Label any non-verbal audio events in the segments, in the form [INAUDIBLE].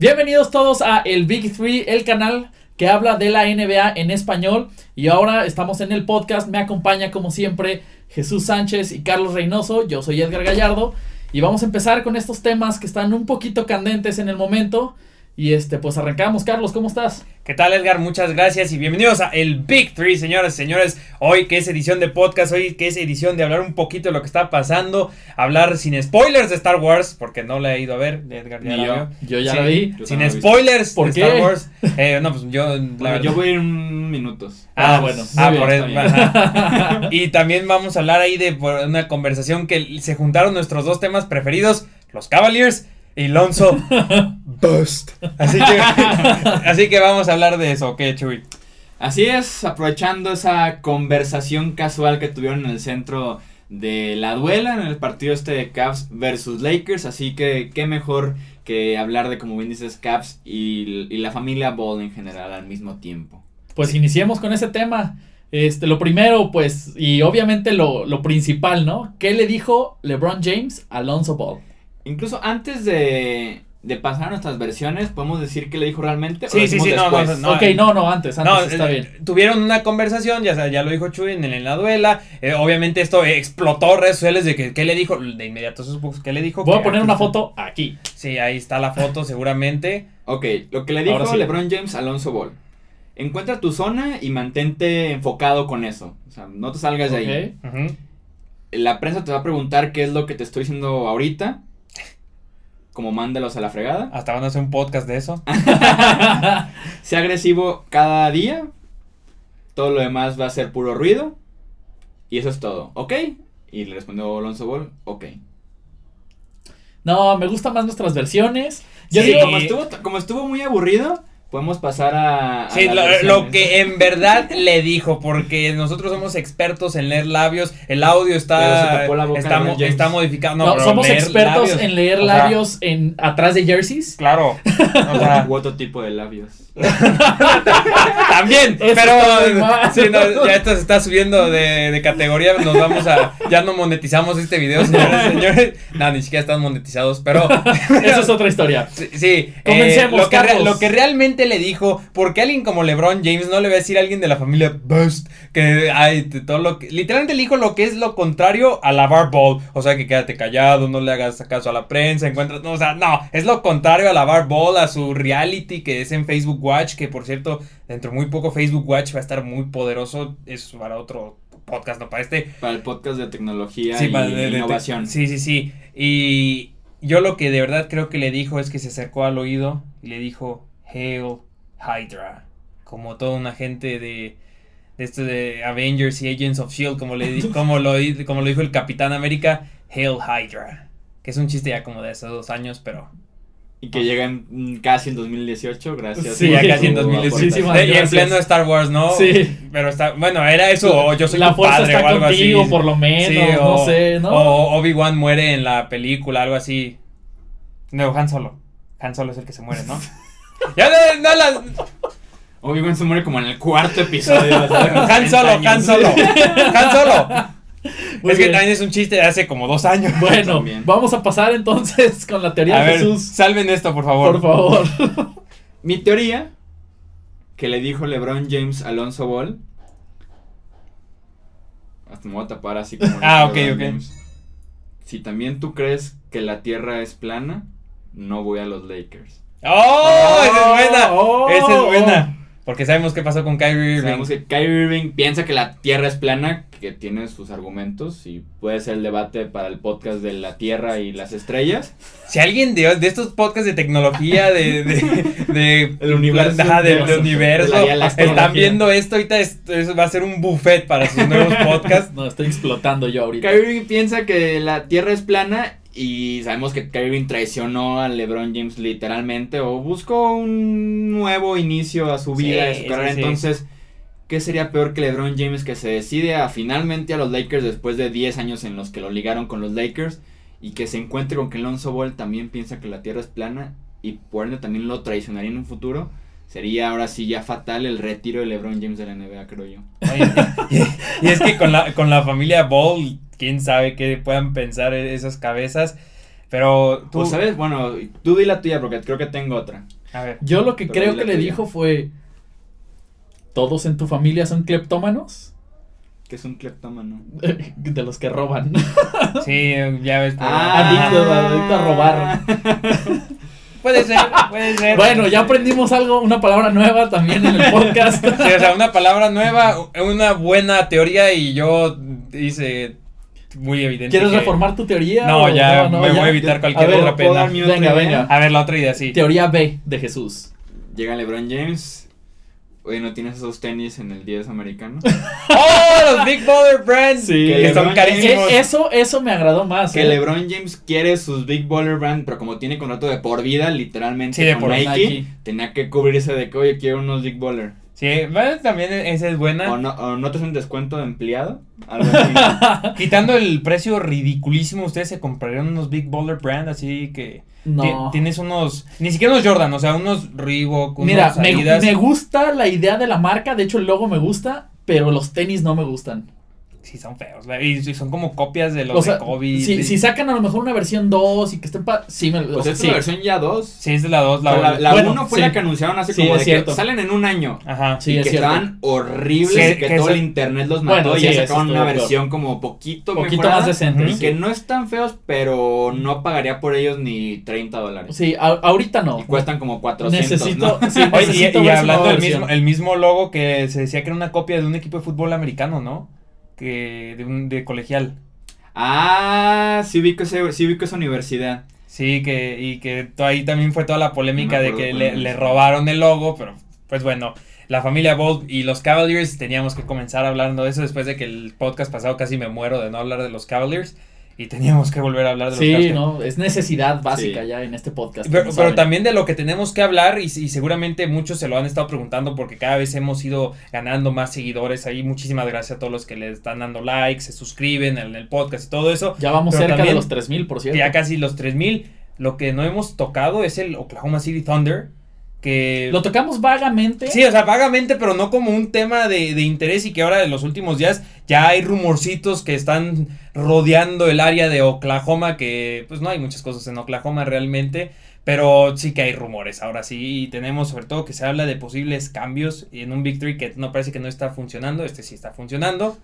Bienvenidos todos a el Big Three, el canal que habla de la NBA en español. Y ahora estamos en el podcast. Me acompaña como siempre Jesús Sánchez y Carlos Reynoso. Yo soy Edgar Gallardo. Y vamos a empezar con estos temas que están un poquito candentes en el momento. Y este, pues arrancamos. Carlos, ¿cómo estás? ¿Qué tal, Edgar? Muchas gracias y bienvenidos a el Big Three, señoras y señores. Hoy que es edición de podcast, hoy que es edición de hablar un poquito de lo que está pasando, hablar sin spoilers de Star Wars, porque no la he ido a ver. Edgar ya Ni la yo. vio. Yo ya Sí, la vi. Yo Sin spoilers ¿Por de qué? Star Wars. Eh, no, pues yo. la Bueno, verdad- yo voy a ir en minutos. Ah, bueno, Ah, muy por bien, eso. [LAUGHS] [LAUGHS] Y también vamos a hablar ahí de por una conversación que se juntaron nuestros dos temas preferidos, los Cavaliers y Lonzo [LAUGHS] Bust. Así que, [LAUGHS] así que vamos a hablar de eso, ¿ok, Chuy? Así es, aprovechando esa conversación casual que tuvieron en el centro de la duela en el partido este de Cavs versus Lakers, así que qué mejor que hablar de como bien dices Cavs y, y la familia Ball en general al mismo tiempo. Pues iniciemos con ese tema. Este, lo primero, pues, y obviamente lo, lo principal, ¿no? ¿Qué le dijo LeBron James a Alonso Ball? Incluso antes de, de pasar a nuestras versiones, podemos decir qué le dijo realmente. o Sí, sí, sí, no, no, no. ok, no, no, antes, antes No, está eh, bien. Tuvieron una conversación, ya, ya lo dijo Chuy en, en la duela. eh, obviamente esto explotó redes sociales de que qué le dijo. De inmediato sus books, ¿qué le dijo? Voy a Que poner aquí una foto aquí. Sí, ahí está la foto seguramente. Ok, lo que le dijo sí. LeBron James a Alonso Ball. Encuentra tu zona y mantente enfocado con eso. O sea, no te salgas de ahí. Ujú. La prensa te va a preguntar qué es lo que te estoy diciendo ahorita. Como mándalos a la fregada. [LAUGHS] Hasta van a hacer un podcast de eso. [LAUGHS] Sea agresivo cada día. Todo lo demás va a ser puro ruido. Y eso es todo. ¿Ok? Y le respondió Alonso Ball. Ok. No, me gustan más nuestras versiones. Yo Sí, digo, como, estuvo, como estuvo muy aburrido, podemos pasar a. a Sí, lo, que en verdad le dijo, porque nosotros somos expertos en leer labios, el audio está, tapó la boca está, mo- James. está modificado. No, no, pero somos expertos labios, en leer o sea, labios en atrás de jerseys. Claro. [LAUGHS] O sea, U otro tipo de labios. [LAUGHS] también, Eso pero sí, no, ya esto se está subiendo de, de categoría, nos vamos a, ya no monetizamos este video, señores, señores. No, ni siquiera están monetizados, pero [LAUGHS] Esa es otra historia. Sí, sí, Comencemos, eh, que lo que realmente le dijo, porque alguien como LeBron James no le va a decir a alguien de la familia Bust que hay todo lo que literalmente le dijo lo que es lo contrario a la bar ball, o sea que quédate callado, no le hagas caso a la prensa, encuentras, no, o sea, no, es lo contrario a la bar ball, a su reality que es en Facebook Watch, que por cierto, dentro de muy poco Facebook Watch va a estar muy poderoso, es para otro podcast, no para este, Para el podcast de tecnología Sí, y para- de- de- innovación. Sí, sí, sí. Y yo lo que de verdad creo que le dijo es que se acercó al oído y le dijo Hail Hydra. Como todo un agente de, de esto de Avengers y Agents of Shield, como, le, [LAUGHS] como, lo, como lo dijo el Capitán América, Hail Hydra. Que es un chiste ya como de hace dos años, pero. Y que llega en, mm, casi en 2018, gracias. Sí, Sí, ya casi en por tu 2017. Muchísimas Y en pleno Star Wars, ¿no? Sí. Pero está. Bueno, era eso, o yo soy la tu fuerza padre está o algo contigo, así. por lo menos, Sí, no sé, ¿no? O Obi-Wan muere en la película, algo así. No, Han Solo. Han Solo es el que se muere, ¿no? [LAUGHS] ya no, no la. Obi-Wan se muere como en el cuarto episodio. Han Solo, 30 Han. Solo. Han Solo. Muy es que también es un chiste de hace como dos años. [LAUGHS] Bueno, También. vamos a pasar entonces con la teoría A de ver, Jesús. salven esto, por favor. Por favor. [LAUGHS] Mi teoría, que le dijo LeBron James a Alonso Ball. Hasta me voy a tapar así como. le Ah, ok, LeBron ok. James. Si también tú crees que la tierra es plana, no voy a los Lakers. ¡Oh! Esa es buena. Oh, Esa es oh. buena. Porque sabemos qué pasó con Kyrie Irving. Sabemos que Kyrie Irving piensa que la Tierra es plana, que tiene sus argumentos y puede ser el debate para el podcast de la Tierra y las estrellas. Si alguien de, de estos podcasts de tecnología, de, de, [LAUGHS] de- El universo, del de- universo, de la- la están viendo esto, ahorita es- es- va a ser un buffet para sus nuevos [LAUGHS] podcasts. No, estoy explotando yo ahorita. Kyrie Irving piensa que la Tierra es plana y sabemos que Kyrie Irving traicionó a LeBron James literalmente o buscó un nuevo inicio a su vida, Sí, a su carrera. sí. Entonces, ¿qué sería peor que LeBron James que se decide a finalmente a los Lakers después de 10 años en los que lo ligaron con los Lakers y que se encuentre con que Alonso Ball también piensa que la Tierra es plana y por ende también lo traicionaría en un futuro? Sería ahora sí ya fatal el retiro de LeBron James de la NBA, creo yo. Y es que con la, con la familia Ball, quién sabe qué puedan pensar esas cabezas. Pero tú. ¿Tú sabes? Bueno, tú di la tuya porque creo que tengo otra. A ver. Yo lo que Pero creo que le tuya. dijo fue: ¿Todos en tu familia son cleptómanos? Que es un cleptómano. [LAUGHS] De los que roban. [LAUGHS] Sí, ya ves. pero- Adicto, adicto a robar. [LAUGHS] Puede ser, puede ser. Bueno, ya aprendimos algo, una palabra nueva también en el podcast. Sí, o sea, una palabra nueva, una buena teoría y yo hice muy evidente. ¿Quieres que- reformar tu teoría? No, o ya no, me ya? voy a evitar cualquier A ver, otra ¿puedo pena. dar mi otra Venga, idea? venga. A ver, la otra idea, sí. Teoría B de Jesús. Llega LeBron James. Oye, ¿no tienes esos tenis en el 10 americano? [LAUGHS] ¡Oh! Los Big Baller Brands. Sí. que son carísimos. Eh, eso, eso me agradó más. que ¿eh? LeBron James quiere sus Big Baller Brand, pero como tiene contrato de por vida, literalmente Sí, de con por Nike, Nike. tenía que cubrirse de que, oye, quiero unos Big Baller. Sí, bueno, también esa es buena. O no, o no te hacen descuento de empleado. Algo [LAUGHS] así. Quitando el precio ridiculísimo, ustedes se comprarían unos Big Baller Brand, así que No. ti- tienes unos, ni siquiera unos Jordan, o sea, unos Reebok, unos Mira, me, me gusta la idea de la marca. De hecho, el logo me gusta. Pero los tenis no me gustan. Sí, son feos, y, son como copias de los O sea, de Kobe. si, de- si sacan a lo mejor una versión 2 y que estén pa Sí, me Pues o sea, sí. es la versión ya 2. Sí, es de la 2, la, La, la, Bueno, 1 fue sí. la que anunciaron hace Sí, como es de cierto. que salen en un año. Ajá. Sí, y es que cierto. estaban horribles Sí, y que, que todo eso- el internet los mató Bueno, y sacaron una versión como poquito, Poquito mejorada, más decente. Y sí. que no están feos, pero no pagaría por ellos ni 30 dólares. Sí, a- ahorita no. Y cuestan como 400, Necesito. ¿no? sí, Oye, y, necesito y hablando del mismo, el mismo logo que se decía que era una copia de un equipo de fútbol americano, ¿no? Que de un de colegial. Ah, sí ubico, ese, sí esa universidad. Sí, que y que ahí también fue toda la polémica No de que le robaron el logo, pero pues bueno, la familia Bolt y los Cavaliers teníamos que comenzar hablando de eso después de que el podcast pasado casi me muero de no hablar de los Cavaliers y teníamos que volver a hablar de los Sí, no, es necesidad básica Sí. ya en este podcast. Pero, como pero saben. también de lo que tenemos que hablar y, y seguramente muchos se lo han estado preguntando porque cada vez hemos ido ganando más seguidores ahí. Muchísimas gracias a todos los que le están dando likes, se suscriben en el podcast y todo eso. Ya vamos pero cerca también- de los 3000, por cierto. Ya casi los 3000. Lo que no hemos tocado es el Oklahoma City Thunder. Que. Lo tocamos vagamente. Sí, o sea, vagamente, pero no como un tema de, de interés y que ahora en los últimos días ya hay rumorcitos que están rodeando el área de Oklahoma, que pues no hay muchas cosas en Oklahoma realmente, pero sí que hay rumores ahora sí y tenemos sobre todo que se habla de posibles cambios en un Victory que no parece que no está funcionando, este sí está funcionando,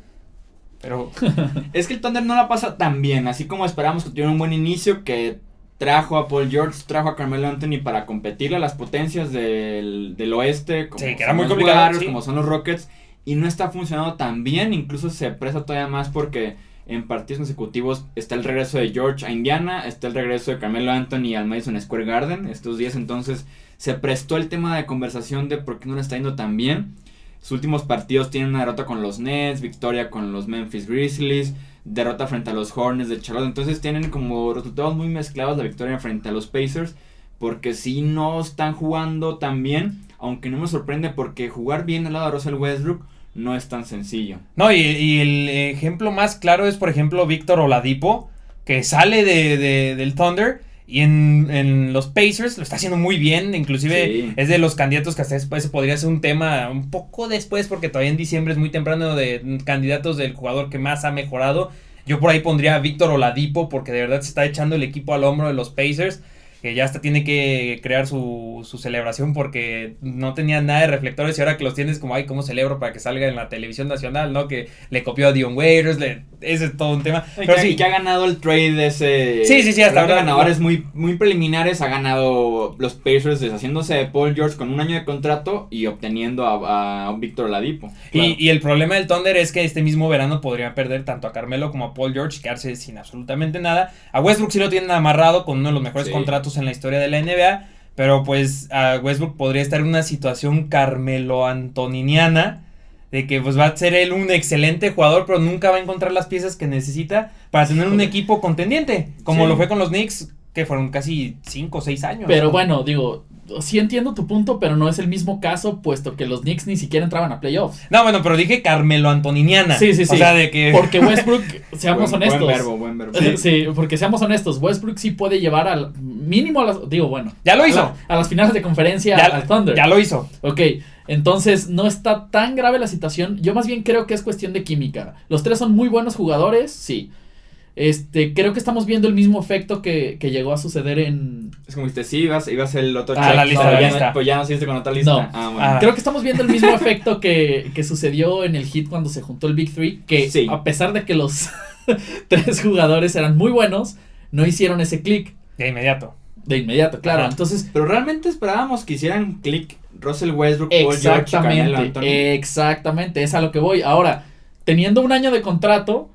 pero [LAUGHS] Es que el Thunder no la pasa tan bien, así como esperamos que tuviera un buen inicio, que trajo a Paul George, trajo a Carmelo Anthony para competirle a las potencias del, del oeste, como Sí, que era muy los complicado, Warriors, sí. como son los Rockets, y no está funcionando tan bien, incluso se presta todavía más porque en partidos consecutivos está el regreso de George a Indiana, está el regreso de Carmelo Anthony al Madison Square Garden estos días, entonces se prestó el tema de conversación de por qué no le está yendo tan bien. Sus últimos partidos tienen una derrota con los Nets, victoria con los Memphis Grizzlies, derrota frente a los Hornets de Charlotte. Entonces tienen como resultados muy mezclados la victoria frente a los Pacers. Porque si no están jugando tan bien. Aunque no me sorprende porque jugar bien al lado de Russell Westbrook no es tan sencillo. No, y, el ejemplo más claro es, por ejemplo, Víctor Oladipo, que sale de- del Thunder y en, en los Pacers lo está haciendo muy bien. Inclusive Sí. es de los candidatos que hasta después podría ser un tema un poco después, porque todavía en diciembre es muy temprano de candidatos del jugador que más ha mejorado. Yo por ahí pondría a Víctor Oladipo, porque de verdad se está echando el equipo al hombro de los Pacers. Que ya hasta tiene que crear su, su celebración porque no tenía nada de reflectores y ahora que los tienes como, ay, ¿cómo celebro para que salga en la televisión nacional, no? Que le copió a Dion Waiters, le, ese es todo un tema. Y Pero que, sí, y que ha ganado el trade de ese. Sí, sí, sí, hasta ahora- ganadores muy, muy preliminares. Ha ganado los Pacers deshaciéndose de Paul George con un año de contrato y obteniendo a, a Víctor Oladipo. Y, y el problema del Thunder es que este mismo verano podría perder tanto a Carmelo como a Paul George, quedarse sin absolutamente nada. A Westbrook sí lo tienen amarrado con uno de los mejores Sí. contratos en la historia de la NBA, pero pues a Westbrook podría estar en una situación Carmelo Antoniniana. De que pues va a ser él un excelente jugador, pero nunca va a encontrar las piezas que necesita para tener un equipo contendiente. Como Sí. lo fue con los Knicks, que fueron casi 5 o 6 años. Pero ¿no? bueno, digo, sí entiendo tu punto, pero no es el mismo caso, puesto que los Knicks ni siquiera entraban a playoffs. No, bueno, pero dije Carmelo Antoniniana. Sí, sí, sí. O sea, de que. Porque [LAUGHS] Westbrook, seamos buen, honestos. Buen verbo, buen verbo. Sí. porque seamos honestos, Westbrook sí puede llevar al mínimo a las, digo, bueno. Ya lo a hizo. la- A, las finales de conferencia ya, al Thunder. ya lo hizo. Ok, entonces no está tan grave la situación. Yo más bien creo que es cuestión de química. Los tres son muy buenos jugadores, sí. Este, creo que estamos viendo el mismo efecto que, que llegó a suceder en. Es como dijiste, sí, ibas, ibas el otro Ah, check, la lista, no, la ya lista. no- Pues ya no seguiste con otra lista. No. Ah, bueno. Ah. Creo que estamos viendo el mismo efecto que, que sucedió en el hit cuando se juntó el Big Three. Que Sí. a pesar de que los [LAUGHS] tres jugadores eran muy buenos, no hicieron ese click De inmediato. de inmediato, claro. Ajá. Entonces, Pero realmente esperábamos que hicieran click Russell Westbrook, Paul George, exactamente, exactamente, es a lo que voy. Ahora, teniendo un año de contrato,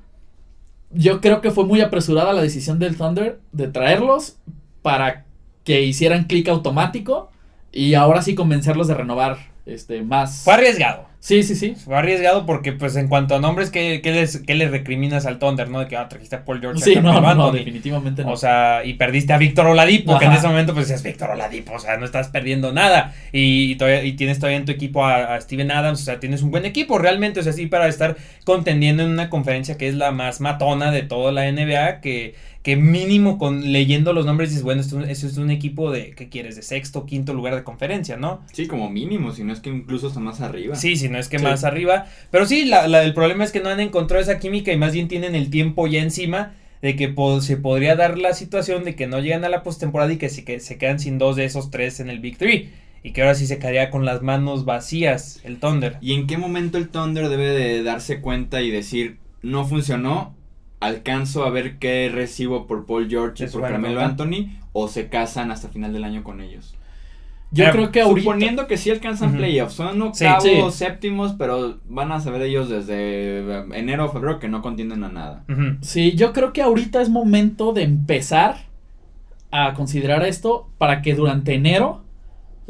yo creo que fue muy apresurada la decisión del Thunder de traerlos para que hicieran clic automático y ahora sí convencerlos de renovar este más. Fue arriesgado. Sí, sí, sí. Fue arriesgado porque, pues, en cuanto a nombres, ¿qué, qué les, qué les recriminas al Thunder, no? De que, ah, trajiste a Paul George. a Sí, no, no, no, definitivamente no. O sea, y perdiste a Víctor Oladipo, que en ese momento pues decías Víctor Oladipo, o sea, no estás perdiendo nada. Y, y todavía, y tienes todavía en tu equipo a, a Steven Adams, o sea, tienes un buen equipo realmente, o sea, sí, para estar contendiendo en una conferencia que es la más matona de toda la NBA, que, que mínimo con leyendo los nombres dices, bueno, esto, eso es un equipo de, ¿qué quieres? De sexto, quinto lugar de conferencia, ¿no? Sí, como mínimo, si no es que incluso hasta más arriba. Sí, si no es que Sí. más arriba. Pero sí, la, la- el problema es que no han encontrado esa química y más bien tienen el tiempo ya encima de que po- se podría dar la situación de que no llegan a la postemporada y que se, que se quedan sin dos de esos tres en el Big Three. Y que ahora sí se quedaría con las manos vacías el Thunder. ¿Y en qué momento el Thunder debe de darse cuenta y decir, no funcionó, alcanzo a ver qué recibo por Paul George y por bueno, Carmelo ¿no? Anthony, o se casan hasta final del año con ellos? Yo Mira, creo que ahorita. Suponiendo que sí alcanzan playoffs, son octavos, Sí. séptimos, pero van a saber ellos desde eh, enero o febrero que no contienden a nada. Sí, yo creo que ahorita es momento de empezar a considerar esto para que durante enero,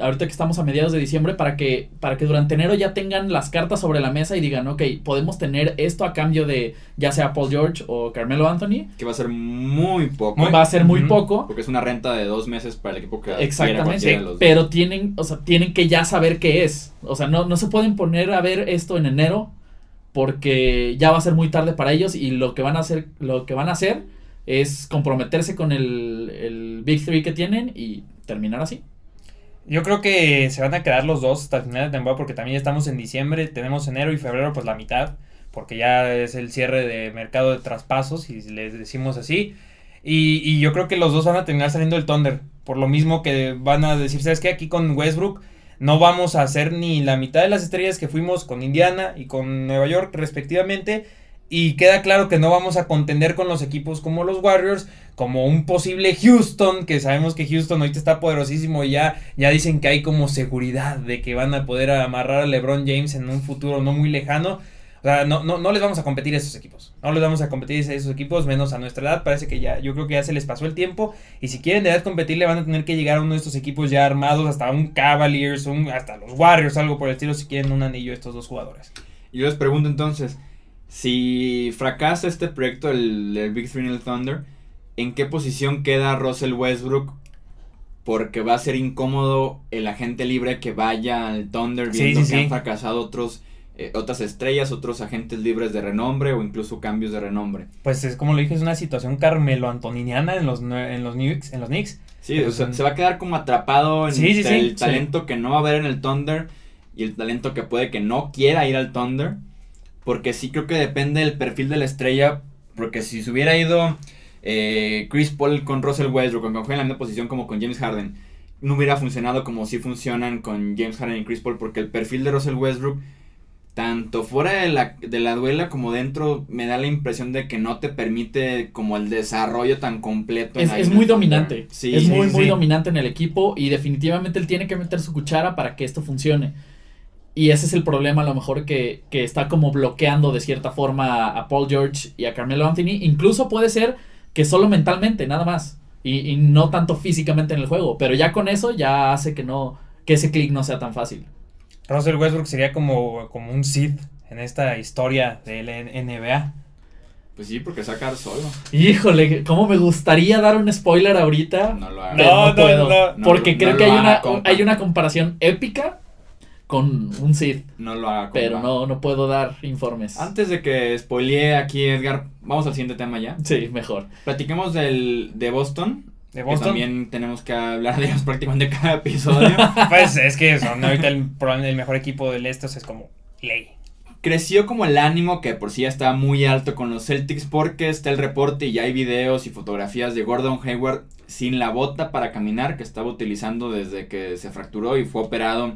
ahorita que estamos a mediados de diciembre, para que, para que durante enero ya tengan las cartas sobre la mesa y digan, ok, podemos tener esto a cambio de ya sea Paul George o Carmelo Anthony. Que va a ser muy poco. Muy- Va a ser muy poco. Porque es una renta de dos meses para el equipo que Exactamente, dos. pero tienen, o sea, tienen que ya saber qué es. O sea, no, no se pueden poner a ver esto en enero porque ya va a ser muy tarde para ellos y lo que van a hacer, lo que van a hacer es comprometerse con el, el Big Three que tienen y terminar así. Yo creo que se van a quedar los dos hasta el final de temporada porque también ya estamos en diciembre, tenemos enero y febrero pues la mitad, porque ya es el cierre de mercado de traspasos, y les decimos así. Y, y yo creo que los dos van a terminar saliendo del Thunder, por lo mismo que van a decir, ¿sabes qué? Aquí con Westbrook no vamos a hacer ni la mitad de las estrellas que fuimos con Indiana y con Nueva York respectivamente. Y queda claro que no vamos a contender con los equipos como los Warriors, como un posible Houston, que sabemos que Houston ahorita está poderosísimo y ya, ya dicen que hay como seguridad de que van a poder amarrar a LeBron James en un futuro no muy lejano. O sea, no, no, no les vamos a competir a esos equipos. No les vamos a competir a esos equipos, menos a nuestra edad. Parece que ya, yo creo que ya se les pasó el tiempo. Y si quieren de verdad competirle, van a tener que llegar a uno de estos equipos ya armados, hasta un Cavaliers, un, hasta los Warriors, algo por el estilo, si quieren un anillo estos dos jugadores. Y yo les pregunto entonces, si fracasa este proyecto, el, el Big Three en el Thunder, ¿en qué posición queda Russell Westbrook? Porque va a ser incómodo el agente libre que vaya al Thunder viendo sí, que sí. han fracasado otros, eh, otras estrellas, otros agentes libres de renombre o incluso cambios de renombre. Pues es como lo dije, es una situación Carmelo Antoniniana en los, en los Knicks. En los Knicks. Sí, o sea, se va a quedar como atrapado en el talento que no va a haber en el Thunder y el talento que puede que no quiera ir al Thunder. Porque sí creo que depende del perfil de la estrella. Porque si se hubiera ido eh, Chris Paul con Russell Westbrook, aunque juegue en la misma posición como con James Harden, no hubiera funcionado como si funcionan con James Harden y Chris Paul. Porque el perfil de Russell Westbrook, tanto fuera de la, de la duela como dentro, me da la impresión de que no te permite como el desarrollo tan completo. Es, es muy dominante. Sí, es sí, muy, sí, muy dominante en el equipo y definitivamente él tiene que meter su cuchara para que esto funcione. Y ese es el problema a lo mejor que, que está como bloqueando de cierta forma a, a Paul George y a Carmelo Anthony. Incluso puede ser que solo mentalmente, nada más. Y, y no tanto físicamente en el juego. Pero ya con eso ya hace que no, que ese clic no sea tan fácil. Russell Westbrook sería como, como un Sith en esta historia de la NBA. Pues sí, porque sacar solo. Híjole, cómo me gustaría dar un spoiler ahorita. No lo haga. pero No, no, no, puedo. no. No, porque no creo que hay una, hay una comparación épica con un Sith. No lo haga. Pero compa. no, no puedo dar informes. Antes de que spoilee aquí Edgar, vamos al siguiente tema ya. Sí, mejor. Platiquemos del, de Boston. De Que Boston. también tenemos que hablar de ellos [LAUGHS] prácticamente cada episodio. [LAUGHS] Pues es que son ahorita el, probablemente el mejor equipo del este, o sea, es como ley. creció como el ánimo que por sí ya estaba muy alto con los Celtics porque está el reporte y ya hay videos y fotografías de Gordon Hayward sin la bota para caminar que estaba utilizando desde que se fracturó y fue operado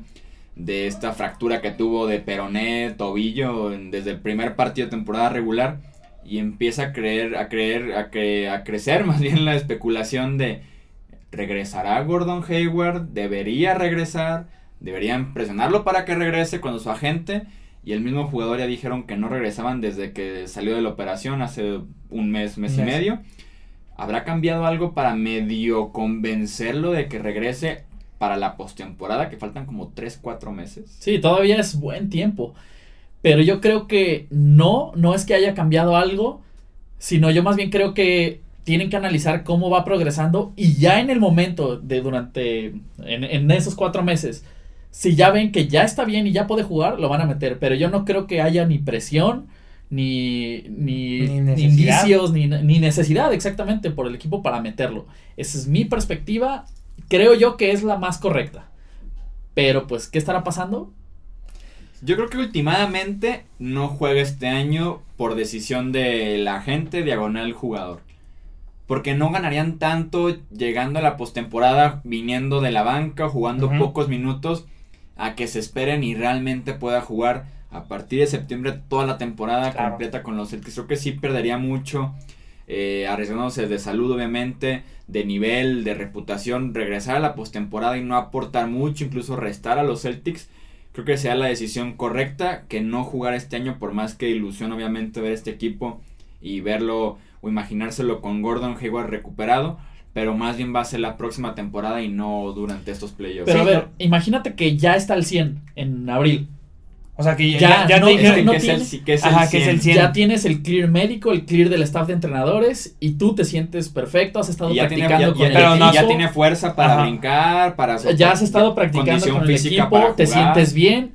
de esta fractura que tuvo de peroné, tobillo desde el primer partido de temporada regular y empieza a creer a creer a, que, a crecer [LAUGHS] más bien la especulación de regresará Gordon Hayward, debería regresar, deberían presionarlo para que regrese cuando su agente y el mismo jugador ya dijeron que no regresaban desde que salió de la operación hace un mes, mes y medio. ¿Habrá cambiado algo para medio convencerlo de que regrese para la postemporada, que faltan como 3, 4 meses? Sí, todavía es buen tiempo. Pero yo creo que no, no es que haya cambiado algo, sino yo más bien creo que tienen que analizar cómo va progresando y ya en el momento de durante, en, en esos cuatro meses, si ya ven que ya está bien y ya puede jugar, lo van a meter. Pero yo no creo que haya ni presión, ni, ni, Ni indicios, ni, ni necesidad exactamente por el equipo para meterlo. Esa es mi perspectiva. Creo yo que es la más correcta. Pero pues, ¿qué estará pasando? Yo creo que últimamente no juega este año por decisión de la gente diagonal jugador. Porque no ganarían tanto llegando a la postemporada, viniendo de la banca, jugando pocos minutos, a que se esperen y realmente pueda jugar a partir de septiembre toda la temporada Claro. completa con los Celtics. Creo que sí perdería mucho, eh, arriesgándose de salud obviamente, de nivel, de reputación, regresar a la postemporada y no aportar mucho, incluso restar a los Celtics. Creo que sea la decisión correcta que no jugar este año, por más que ilusión obviamente ver este equipo y verlo o imaginárselo con Gordon Hayward recuperado, pero más bien va a ser la próxima temporada y no durante estos playoffs. Pero a ver, imagínate que ya está al 100 en abril. O sea que ya, Ya, ya, no, te dijeron no que es el, que es Ajá, el que es el 100. 100. Ya tienes el clear médico, el clear del staff de entrenadores y tú te sientes perfecto, has estado ya tiene, practicando ya- con el pero no, equipo. ya tiene fuerza para Ajá. brincar, para... ya has estado practicando con el equipo, te jugar. sientes bien.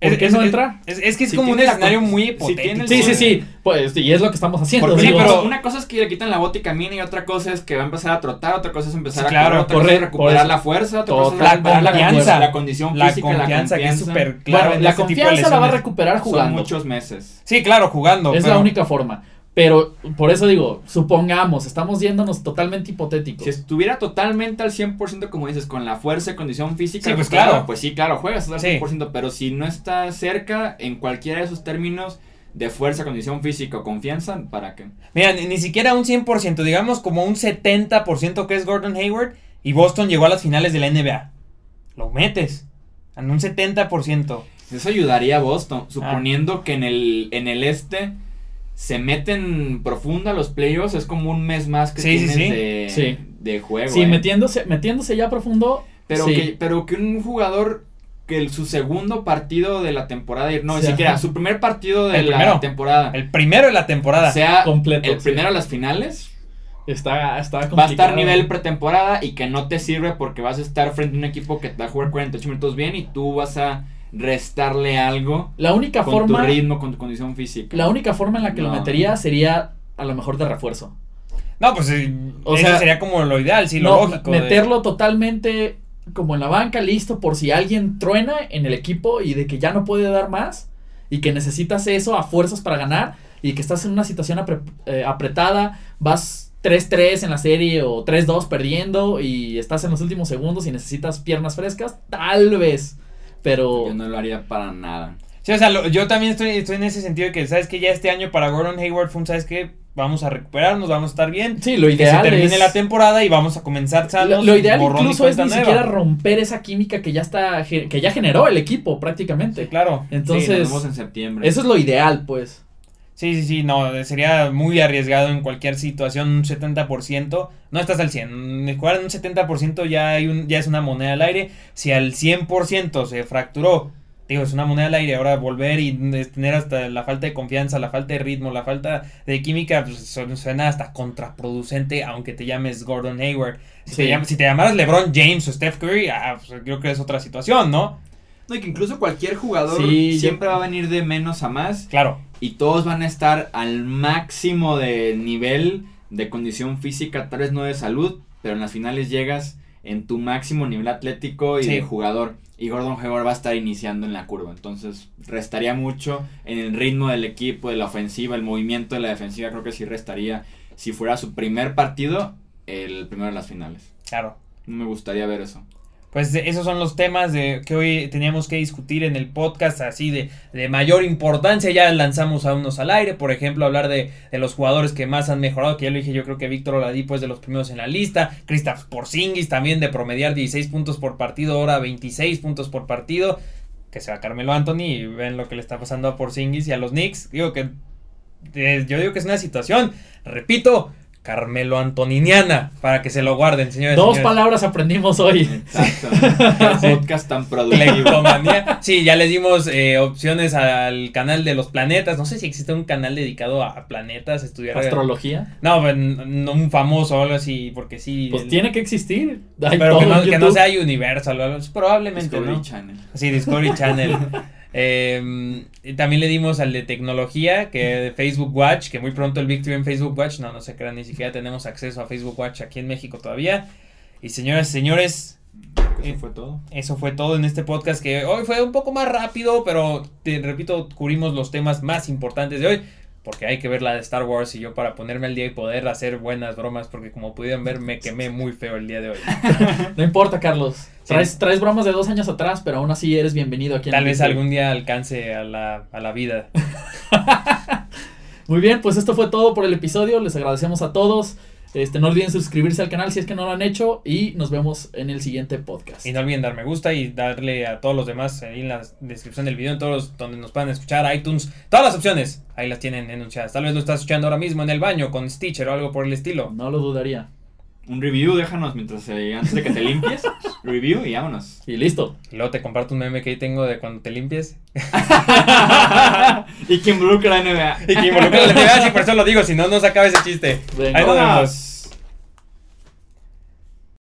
¿Por Es- qué es- no es- entrar? Es, es que es Si como un la escenario muy hipotético. el- Sí, sí, sí. Pues y es lo que estamos haciendo. Porque Sí, pero- una cosa es que le quitan la bota y camina y otra cosa es que va a empezar a trotar, otra cosa es empezar Sí, a correr, otra cosa correr, es recuperar la fuerza, otra Todo- cosa es la recuperar la confianza. confianza, la condición La física, confianza, la que es confianza. súper bueno, claro. la este confianza la va a recuperar Son jugando. muchos meses. Sí, claro, jugando. es pero- la única forma. Pero por eso digo, supongamos, estamos yéndonos totalmente hipotéticos. Si estuviera totalmente al 100%, como dices, con la fuerza y condición física, Sí, pues recuperada, claro. Pues sí, claro, juegas al Sí. 100%, pero si no está cerca en cualquiera de esos términos de fuerza, condición física o confianza, ¿para qué? Mira, ni, ni siquiera un 100%, digamos como un 70% que es Gordon Hayward y Boston llegó a las finales de la NBA. Lo metes en un 70%. Eso ayudaría a Boston, Ah. suponiendo que en el, en el este se meten profunda los playoffs, es como un mes más que Sí, tienes sí. De, Sí. de juego. sí, ¿eh? metiéndose, metiéndose ya profundo. pero, sí. que, pero que un jugador que el- su segundo partido de la temporada, no, ni Sí, siquiera, su primer partido de El la primero. temporada, El primero de la temporada. sea completo, el sí. primero a las finales, Está, está va a estar nivel pretemporada y que no te sirve porque vas a estar frente a un equipo que te va a jugar 48 minutos bien y tú vas a restarle algo La única con forma, tu ritmo, con tu condición física. la única forma en la que lo metería sería a lo mejor de refuerzo. No, pues eh, O eso sea, sería como lo ideal, sí, lo no, lógico. de- meterlo totalmente como en la banca, listo por si alguien truena en el equipo y de que ya no puede dar más y que necesitas eso a fuerzas para ganar y que estás en una situación apre- eh, apretada, vas 3-3 en la serie o 3-2 perdiendo y estás en los últimos segundos y necesitas piernas frescas, tal vez. Pero Yo no lo haría para nada. Sí, o sea, lo- yo también estoy, estoy en ese sentido de que, ¿sabes que Ya este año para Gordon Hayward fue un, ¿sabes qué? Vamos a recuperarnos, vamos a estar bien. sí, lo Que se ideal termine es... la temporada y vamos a comenzar Lo, sanos. lo ideal incluso es ni nueva. siquiera romper esa química que ya está que ya generó el equipo prácticamente. Sí, claro. Entonces, sí, nos vemos en septiembre. eso es lo ideal, pues. Sí, sí, sí, no, sería muy arriesgado en cualquier situación, un 70%, no estás al 100, jugar en un 70% ya, hay un, ya es una moneda al aire, si al 100% se fracturó, digo, es una moneda al aire, ahora volver y tener hasta la falta de confianza, la falta de ritmo, la falta de química, pues su- suena hasta contraproducente, aunque te llames Gordon Hayward. Si, Sí. te, llam- si te llamaras LeBron James o Steph Curry, ah, pues, creo que es otra situación, ¿no? No, y que incluso cualquier jugador Sí, yo- siempre va a venir de menos a más Claro. y todos van a estar al máximo de nivel de condición física, tal vez no de salud, pero en las finales llegas en tu máximo nivel atlético y Sí. de jugador. y Gordon Hayward va a estar iniciando en la curva. Entonces, restaría mucho en el ritmo del equipo, de la ofensiva, el movimiento de la defensiva. Creo que sí restaría, si fuera su primer partido, el primero de las finales. Claro. No me gustaría ver eso. Pues esos son los temas de que hoy teníamos que discutir en el podcast, así de, de mayor importancia. Ya lanzamos a unos al aire, por ejemplo, hablar de, de, los jugadores que más han mejorado. Que ya lo dije, yo creo que Víctor Oladipo es de los primeros en la lista. Kristaps Porzingis también de promediar 16 puntos por partido, ahora 26 puntos por partido. Que se va Carmelo Anthony y ven lo que le está pasando a Porzingis y a los Knicks. Digo que eh, yo digo que es una situación, repito, Carmelo Antoniniana, para que se lo guarden, señores. Dos señores. palabras aprendimos hoy. Exacto. Qué [LAUGHS] podcast tan productivo. Sí, ya les dimos eh, opciones al canal de los planetas. No sé si existe un canal dedicado a planetas, estudiar. Astrología. No, no un famoso o algo así, porque sí. Pues el... tiene que existir. Hay pero que no, que no, sea Universal o algo Probablemente. Discovery ¿no? Channel. Sí, Discovery Channel. [LAUGHS] Eh, también le dimos al de tecnología, que de Facebook Watch, que muy pronto el Victory en Facebook Watch, no, no se crean, ni siquiera tenemos acceso a Facebook Watch aquí en México todavía. Y señoras y señores, eso fue todo. Eso fue todo en este podcast que hoy fue un poco más rápido, pero te repito, cubrimos los temas más importantes de hoy. Porque hay que ver la de Star Wars y yo para ponerme al día y poder hacer buenas bromas, porque como pudieron ver, me quemé muy feo el día de hoy. [LAUGHS] no importa, Carlos. Traes, sí. traes bromas de dos años atrás, pero aún así eres bienvenido aquí. Tal vez algún día alcance a la, a la vida. [LAUGHS] Muy bien, pues esto fue todo por el episodio. Les agradecemos a todos. Este, no olviden suscribirse al canal si es que no lo han hecho y nos vemos en el siguiente podcast. Y no olviden dar me gusta y darle a todos los demás ahí en la descripción del video, en todos los, donde nos puedan escuchar, iTunes, todas las opciones, ahí las tienen enunciadas. Tal vez lo estás escuchando ahora mismo en el baño con Stitcher o algo por el estilo. No lo dudaría. Un review, déjanos mientras eh, antes de que te limpies. [LAUGHS] review y vámonos. Y listo. Y luego te comparto un meme que ahí tengo de cuando te limpies. [LAUGHS] y que involucra la NBA. y que involucra la NBA, sí, por eso lo digo, si no, no se acaba ese chiste. Venga. Ahí nos vemos.